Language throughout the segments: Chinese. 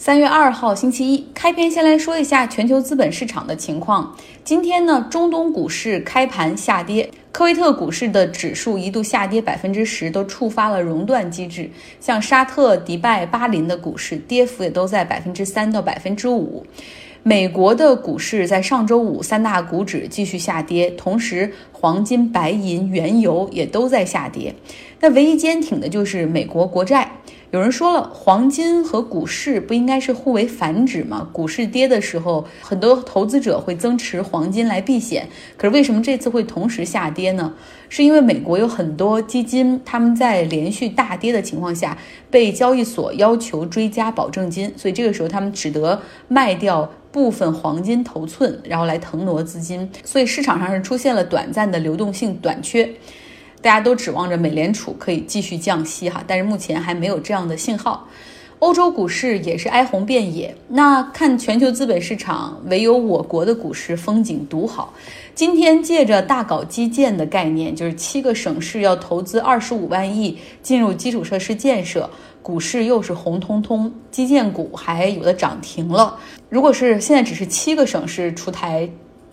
三月二号星期一，开篇先来说一下全球资本市场的情况。今天呢，中东股市开盘下跌，科威特股市的指数一度下跌百分之十，都触发了熔断机制。像沙特、迪拜、巴林的股市跌幅也都在百分之三到百分之五。美国的股市在上周五三大股指继续下跌，同时黄金、白银、原油也都在下跌。那唯一坚挺的就是美国国债。有人说了，黄金和股市不应该是互为反指吗？股市跌的时候，很多投资者会增持黄金来避险。可是为什么这次会同时下跌呢？是因为美国有很多基金，他们在连续大跌的情况下，被交易所要求追加保证金，所以这个时候他们只得卖掉部分黄金头寸，然后来腾挪资金。所以市场上是出现了短暂的流动性短缺。大家都指望着美联储可以继续降息哈，但是目前还没有这样的信号。欧洲股市也是哀鸿遍野。那看全球资本市场，唯有我国的股市风景独好。今天借着大搞基建的概念，就是七个省市要投资二十五万亿进入基础设施建设，股市又是红彤彤，基建股还有的涨停了。如果是现在只是七个省市出台。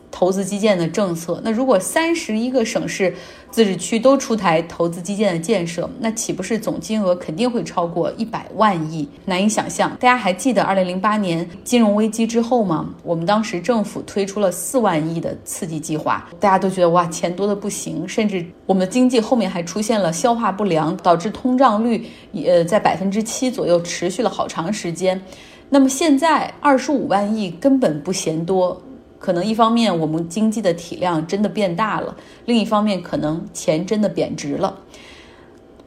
投资基建的政策，那如果三十一个省市、自治区都出台投资基建的建设，那岂不是总金额肯定会超过一百万亿？难以想象。大家还记得二零零八年金融危机之后吗？我们当时政府推出了四万亿的刺激计划，大家都觉得哇，钱多的不行，甚至我们的经济后面还出现了消化不良，导致通胀率也在百分之七左右持续了好长时间。那么现在二十五万亿根本不嫌多。可能一方面我们经济的体量真的变大了，另一方面可能钱真的贬值了。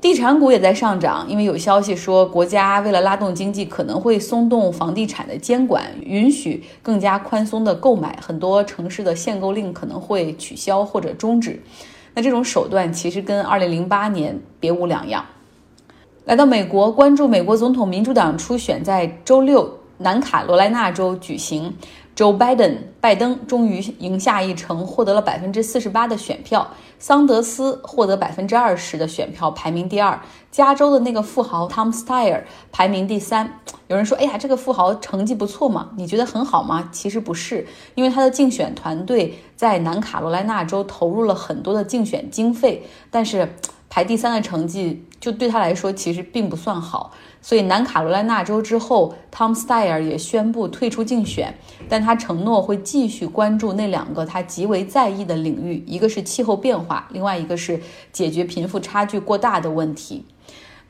地产股也在上涨，因为有消息说国家为了拉动经济，可能会松动房地产的监管，允许更加宽松的购买，很多城市的限购令可能会取消或者终止。那这种手段其实跟二零零八年别无两样。来到美国，关注美国总统民主党初选在周六南卡罗来纳州举行。Joe Biden，拜登终于赢下一城，获得了百分之四十八的选票。桑德斯获得百分之二十的选票，排名第二。加州的那个富豪 Tom Steyer 排名第三。有人说：“哎呀，这个富豪成绩不错嘛？你觉得很好吗？”其实不是，因为他的竞选团队在南卡罗来纳州投入了很多的竞选经费，但是排第三的成绩就对他来说其实并不算好。所以南卡罗来纳州之后，Tom Steyer 也宣布退出竞选，但他承诺会继续关注那两个他极为在意的领域，一个是气候变化，另外一个是解决贫富差距过大的问题。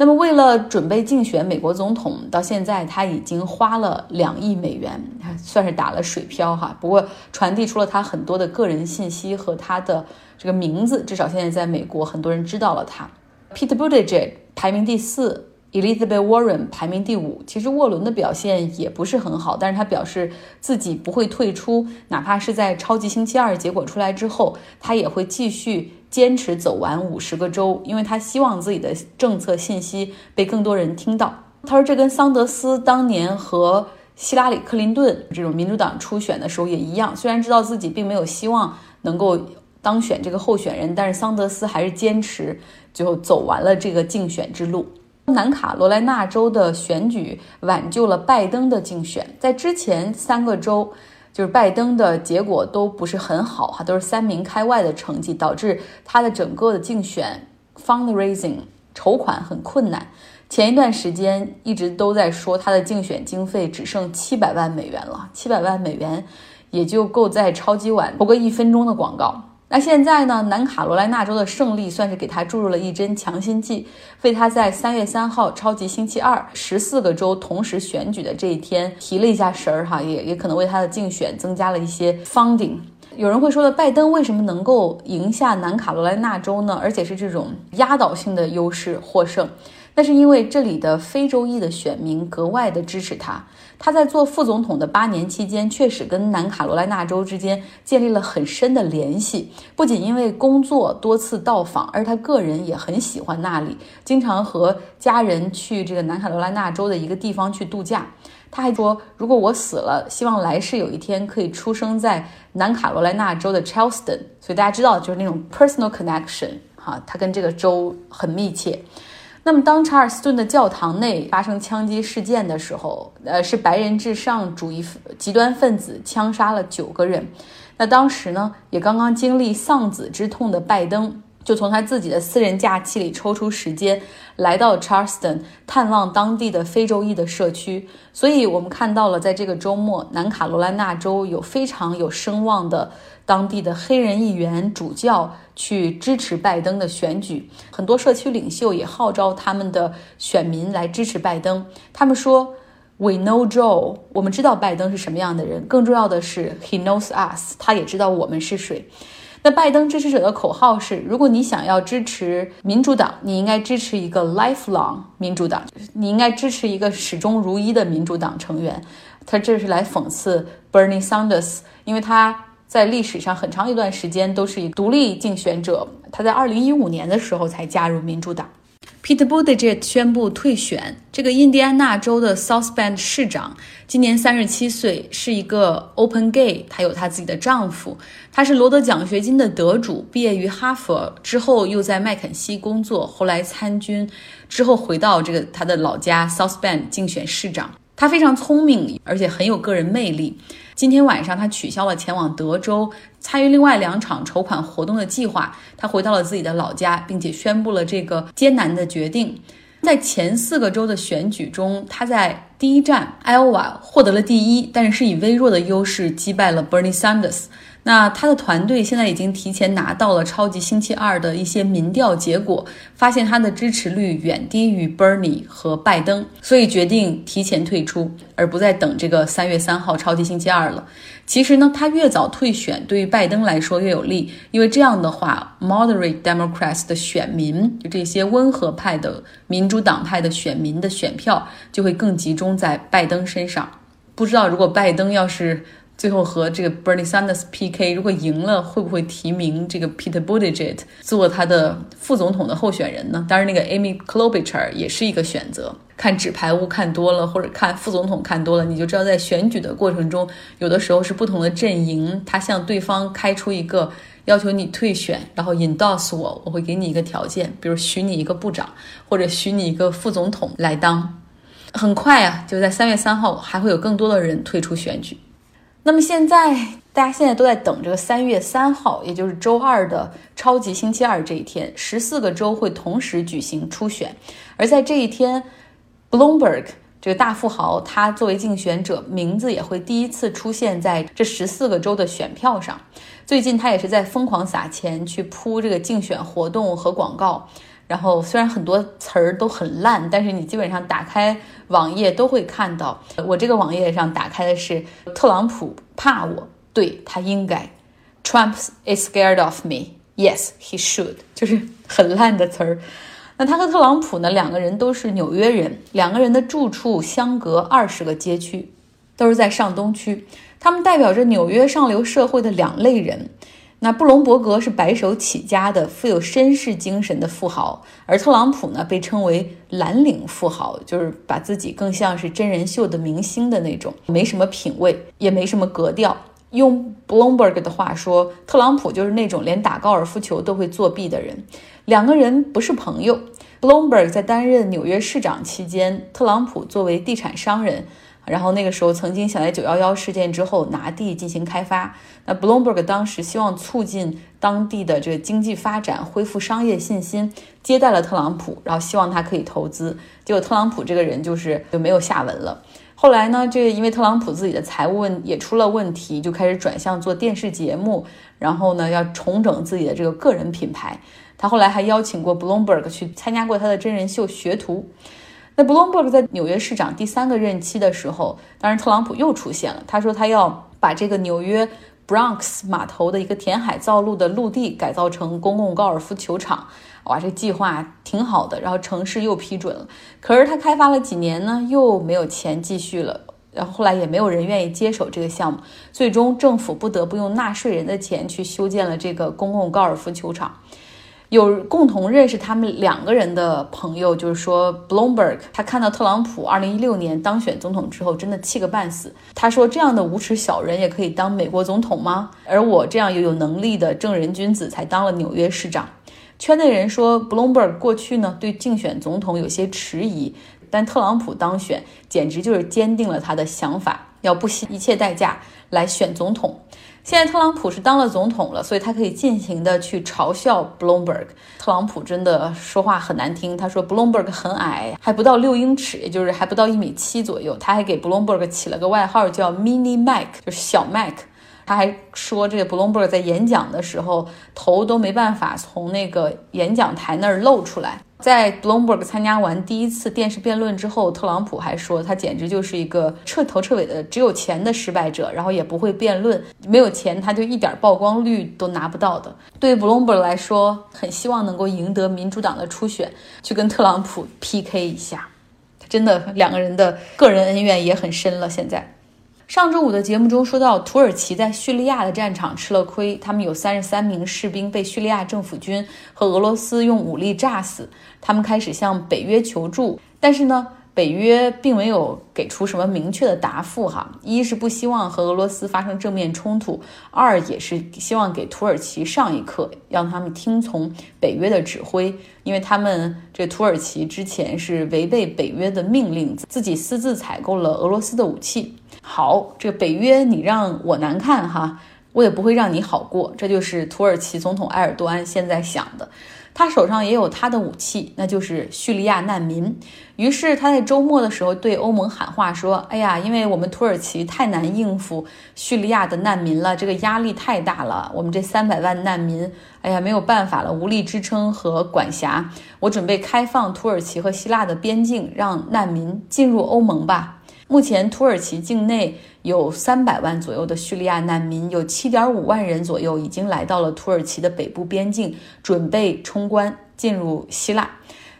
那么，为了准备竞选美国总统，到现在他已经花了两亿美元，算是打了水漂哈。不过，传递出了他很多的个人信息和他的这个名字，至少现在在美国很多人知道了他。Pete Buttigieg 排名第四。Elizabeth Warren 排名第五，其实沃伦的表现也不是很好，但是他表示自己不会退出，哪怕是在超级星期二结果出来之后，他也会继续坚持走完五十个州，因为他希望自己的政策信息被更多人听到。他说这跟桑德斯当年和希拉里·克林顿这种民主党初选的时候也一样，虽然知道自己并没有希望能够当选这个候选人，但是桑德斯还是坚持最后走完了这个竞选之路。南卡罗来纳州的选举挽救了拜登的竞选，在之前三个州，就是拜登的结果都不是很好哈，都是三名开外的成绩，导致他的整个的竞选 fundraising 筹款很困难。前一段时间一直都在说他的竞选经费只剩七百万美元了，七百万美元也就够在超级碗播个一分钟的广告。那现在呢？南卡罗来纳州的胜利算是给他注入了一针强心剂，为他在三月三号超级星期二十四个州同时选举的这一天提了一下神儿哈，也也可能为他的竞选增加了一些 funding。有人会说的，拜登为什么能够赢下南卡罗来纳州呢？而且是这种压倒性的优势获胜？那是因为这里的非洲裔的选民格外的支持他。他在做副总统的八年期间，确实跟南卡罗来纳州之间建立了很深的联系。不仅因为工作多次到访，而他个人也很喜欢那里，经常和家人去这个南卡罗来纳州的一个地方去度假。他还说，如果我死了，希望来世有一天可以出生在南卡罗来纳州的 Charleston。所以大家知道，就是那种 personal connection 哈，他跟这个州很密切。那么，当查尔斯顿的教堂内发生枪击事件的时候，呃，是白人至上主义极端分子枪杀了九个人。那当时呢，也刚刚经历丧子之痛的拜登。就从他自己的私人假期里抽出时间，来到 Charleston 探望当地的非洲裔的社区。所以，我们看到了，在这个周末，南卡罗来纳州有非常有声望的当地的黑人议员主教去支持拜登的选举。很多社区领袖也号召他们的选民来支持拜登。他们说：“We know Joe，我们知道拜登是什么样的人。更重要的是，He knows us，他也知道我们是谁。”那拜登支持者的口号是：如果你想要支持民主党，你应该支持一个 lifelong 民主党，你应该支持一个始终如一的民主党成员。他这是来讽刺 Bernie Sanders，因为他在历史上很长一段时间都是以独立竞选者，他在2015年的时候才加入民主党。Pete b u t t i g e 宣布退选。这个印第安纳州的 South Bend 市长今年三十七岁，是一个 Open Gay，他有他自己的丈夫，他是罗德奖学金的得主，毕业于哈佛之后又在麦肯锡工作，后来参军，之后回到这个他的老家 South Bend 竞选市长。他非常聪明，而且很有个人魅力。今天晚上，他取消了前往德州参与另外两场筹款活动的计划。他回到了自己的老家，并且宣布了这个艰难的决定。在前四个州的选举中，他在第一站艾奥瓦获得了第一，但是是以微弱的优势击败了 Bernie Sanders。那他的团队现在已经提前拿到了超级星期二的一些民调结果，发现他的支持率远低于 Bernie 和拜登，所以决定提前退出，而不再等这个三月三号超级星期二了。其实呢，他越早退选，对于拜登来说越有利，因为这样的话，Moderate Democrats 的选民，就这些温和派的民主党派的选民的选票就会更集中在拜登身上。不知道如果拜登要是。最后和这个 Bernie Sanders PK，如果赢了，会不会提名这个 Peter Buttigieg 做他的副总统的候选人呢？当然，那个 Amy Klobuchar 也是一个选择。看纸牌屋看多了，或者看副总统看多了，你就知道在选举的过程中，有的时候是不同的阵营，他向对方开出一个要求你退选，然后 endorse 我，我会给你一个条件，比如许你一个部长，或者许你一个副总统来当。很快啊，就在三月三号，还会有更多的人退出选举。那么现在，大家现在都在等这个三月三号，也就是周二的超级星期二这一天，十四个州会同时举行初选。而在这一天，Bloomberg 这个大富豪，他作为竞选者，名字也会第一次出现在这十四个州的选票上。最近他也是在疯狂撒钱去铺这个竞选活动和广告。然后虽然很多词儿都很烂，但是你基本上打开网页都会看到。我这个网页上打开的是特朗普怕我，对他应该。Trump is scared of me. Yes, he should. 就是很烂的词儿。那他和特朗普呢，两个人都是纽约人，两个人的住处相隔二十个街区，都是在上东区。他们代表着纽约上流社会的两类人。那布隆伯格是白手起家的、富有绅士精神的富豪，而特朗普呢，被称为蓝领富豪，就是把自己更像是真人秀的明星的那种，没什么品味，也没什么格调。用 Bloomberg 的话说，特朗普就是那种连打高尔夫球都会作弊的人。两个人不是朋友。Bloomberg 在担任纽约市长期间，特朗普作为地产商人。然后那个时候，曾经想在九幺幺事件之后拿地进行开发。那 Bloomberg 当时希望促进当地的这个经济发展，恢复商业信心，接待了特朗普，然后希望他可以投资。结果特朗普这个人就是就没有下文了。后来呢，这因为特朗普自己的财务问也出了问题，就开始转向做电视节目，然后呢要重整自己的这个个人品牌。他后来还邀请过 Bloomberg 去参加过他的真人秀学徒。那 Bloomberg 在纽约市长第三个任期的时候，当然特朗普又出现了。他说他要把这个纽约 Bronx 码头的一个填海造陆的陆地改造成公共高尔夫球场。哇，这计划挺好的。然后城市又批准了，可是他开发了几年呢，又没有钱继续了。然后后来也没有人愿意接手这个项目，最终政府不得不用纳税人的钱去修建了这个公共高尔夫球场。有共同认识他们两个人的朋友，就是说，Bloomberg 他看到特朗普二零一六年当选总统之后，真的气个半死。他说：“这样的无耻小人也可以当美国总统吗？而我这样又有能力的正人君子才当了纽约市长。”圈内人说，Bloomberg 过去呢对竞选总统有些迟疑，但特朗普当选简直就是坚定了他的想法，要不惜一切代价来选总统。现在特朗普是当了总统了，所以他可以尽情的去嘲笑 Bloomberg。特朗普真的说话很难听，他说 Bloomberg 很矮，还不到六英尺，也就是还不到一米七左右。他还给 Bloomberg 起了个外号叫 Mini Mike，就是小 Mike。他还说这个 Bloomberg 在演讲的时候头都没办法从那个演讲台那儿露出来。在 Bloomberg 参加完第一次电视辩论之后，特朗普还说他简直就是一个彻头彻尾的只有钱的失败者，然后也不会辩论，没有钱他就一点曝光率都拿不到的。对于 Bloomberg 来说，很希望能够赢得民主党的初选，去跟特朗普 PK 一下。真的两个人的个人恩怨也很深了。现在。上周五的节目中说到，土耳其在叙利亚的战场吃了亏，他们有三十三名士兵被叙利亚政府军和俄罗斯用武力炸死。他们开始向北约求助，但是呢，北约并没有给出什么明确的答复。哈，一是不希望和俄罗斯发生正面冲突，二也是希望给土耳其上一课，让他们听从北约的指挥，因为他们这土耳其之前是违背北约的命令，自己私自采购了俄罗斯的武器。好，这个北约你让我难看哈，我也不会让你好过。这就是土耳其总统埃尔多安现在想的。他手上也有他的武器，那就是叙利亚难民。于是他在周末的时候对欧盟喊话说：“哎呀，因为我们土耳其太难应付叙利亚的难民了，这个压力太大了。我们这三百万难民，哎呀，没有办法了，无力支撑和管辖。我准备开放土耳其和希腊的边境，让难民进入欧盟吧。”目前，土耳其境内有三百万左右的叙利亚难民，有七点五万人左右已经来到了土耳其的北部边境，准备冲关进入希腊。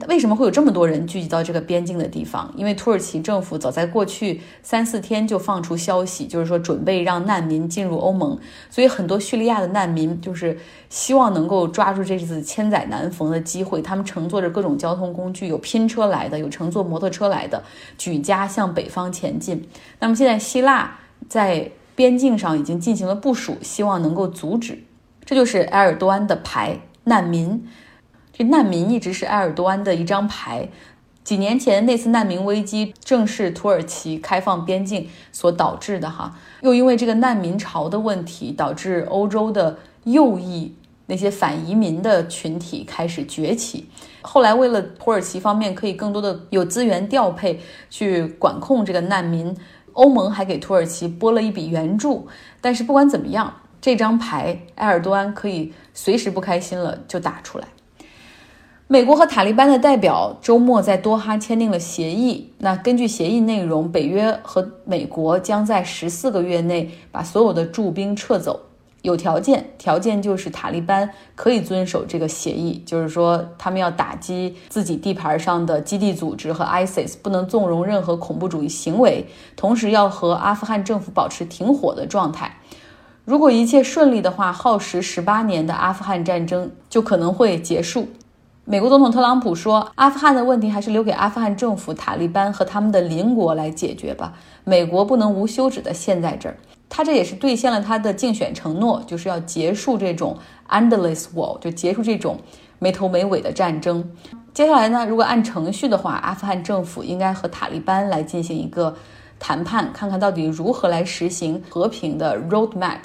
为什么会有这么多人聚集到这个边境的地方？因为土耳其政府早在过去三四天就放出消息，就是说准备让难民进入欧盟，所以很多叙利亚的难民就是希望能够抓住这次千载难逢的机会。他们乘坐着各种交通工具，有拼车来的，有乘坐摩托车来的，举家向北方前进。那么现在希腊在边境上已经进行了部署，希望能够阻止。这就是埃尔多安的牌，难民。难民一直是埃尔多安的一张牌。几年前那次难民危机正是土耳其开放边境所导致的哈，又因为这个难民潮的问题，导致欧洲的右翼那些反移民的群体开始崛起。后来为了土耳其方面可以更多的有资源调配去管控这个难民，欧盟还给土耳其拨了一笔援助。但是不管怎么样，这张牌埃尔多安可以随时不开心了就打出来。美国和塔利班的代表周末在多哈签订了协议。那根据协议内容，北约和美国将在十四个月内把所有的驻兵撤走，有条件，条件就是塔利班可以遵守这个协议，就是说他们要打击自己地盘上的基地组织和 ISIS，不能纵容任何恐怖主义行为，同时要和阿富汗政府保持停火的状态。如果一切顺利的话，耗时十八年的阿富汗战争就可能会结束。美国总统特朗普说：“阿富汗的问题还是留给阿富汗政府、塔利班和他们的邻国来解决吧。美国不能无休止的陷在这儿。”他这也是兑现了他的竞选承诺，就是要结束这种 endless war，就结束这种没头没尾的战争。接下来呢，如果按程序的话，阿富汗政府应该和塔利班来进行一个谈判，看看到底如何来实行和平的 roadmap。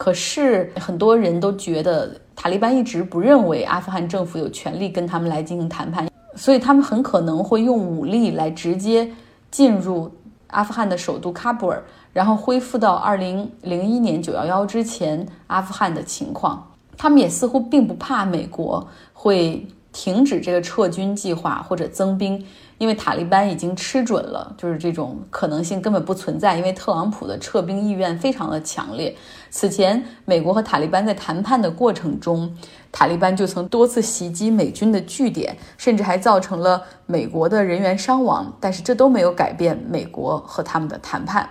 可是很多人都觉得塔利班一直不认为阿富汗政府有权利跟他们来进行谈判，所以他们很可能会用武力来直接进入阿富汗的首都喀布尔，然后恢复到二零零一年九幺幺之前阿富汗的情况。他们也似乎并不怕美国会停止这个撤军计划或者增兵。因为塔利班已经吃准了，就是这种可能性根本不存在。因为特朗普的撤兵意愿非常的强烈。此前，美国和塔利班在谈判的过程中，塔利班就曾多次袭击美军的据点，甚至还造成了美国的人员伤亡。但是这都没有改变美国和他们的谈判。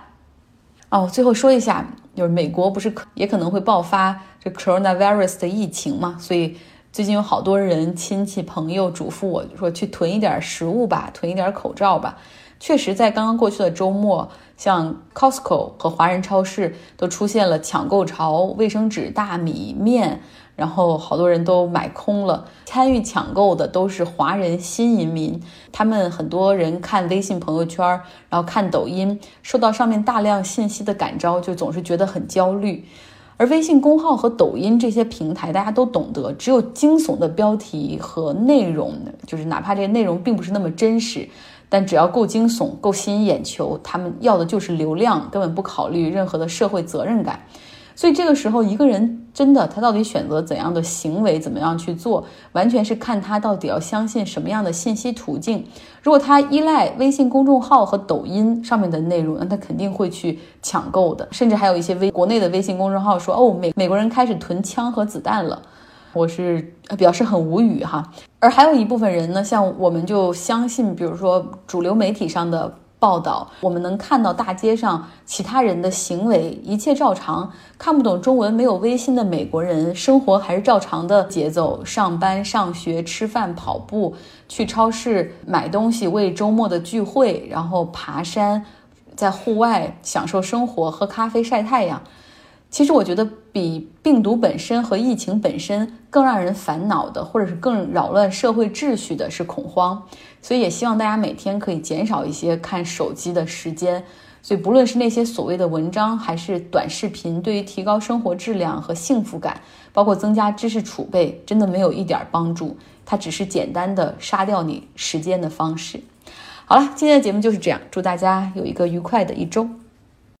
哦，最后说一下，就是美国不是也可能会爆发这 coronavirus 的疫情嘛？所以。最近有好多人亲戚朋友嘱咐我说去囤一点食物吧，囤一点口罩吧。确实，在刚刚过去的周末，像 Costco 和华人超市都出现了抢购潮，卫生纸、大米、面，然后好多人都买空了。参与抢购的都是华人新移民，他们很多人看微信朋友圈，然后看抖音，受到上面大量信息的感召，就总是觉得很焦虑。而微信公号和抖音这些平台，大家都懂得，只有惊悚的标题和内容，就是哪怕这些内容并不是那么真实，但只要够惊悚、够吸引眼球，他们要的就是流量，根本不考虑任何的社会责任感。所以这个时候，一个人真的他到底选择怎样的行为，怎么样去做，完全是看他到底要相信什么样的信息途径。如果他依赖微信公众号和抖音上面的内容，那他肯定会去抢购的。甚至还有一些微国内的微信公众号说：“哦，美美国人开始囤枪和子弹了。”我是表示很无语哈。而还有一部分人呢，像我们就相信，比如说主流媒体上的。报道，我们能看到大街上其他人的行为，一切照常。看不懂中文、没有微信的美国人，生活还是照常的节奏：上班、上学、吃饭、跑步、去超市买东西、为周末的聚会，然后爬山，在户外享受生活、喝咖啡、晒太阳。其实我觉得，比病毒本身和疫情本身更让人烦恼的，或者是更扰乱社会秩序的，是恐慌。所以也希望大家每天可以减少一些看手机的时间。所以不论是那些所谓的文章，还是短视频，对于提高生活质量和幸福感，包括增加知识储备，真的没有一点帮助。它只是简单的杀掉你时间的方式。好了，今天的节目就是这样，祝大家有一个愉快的一周。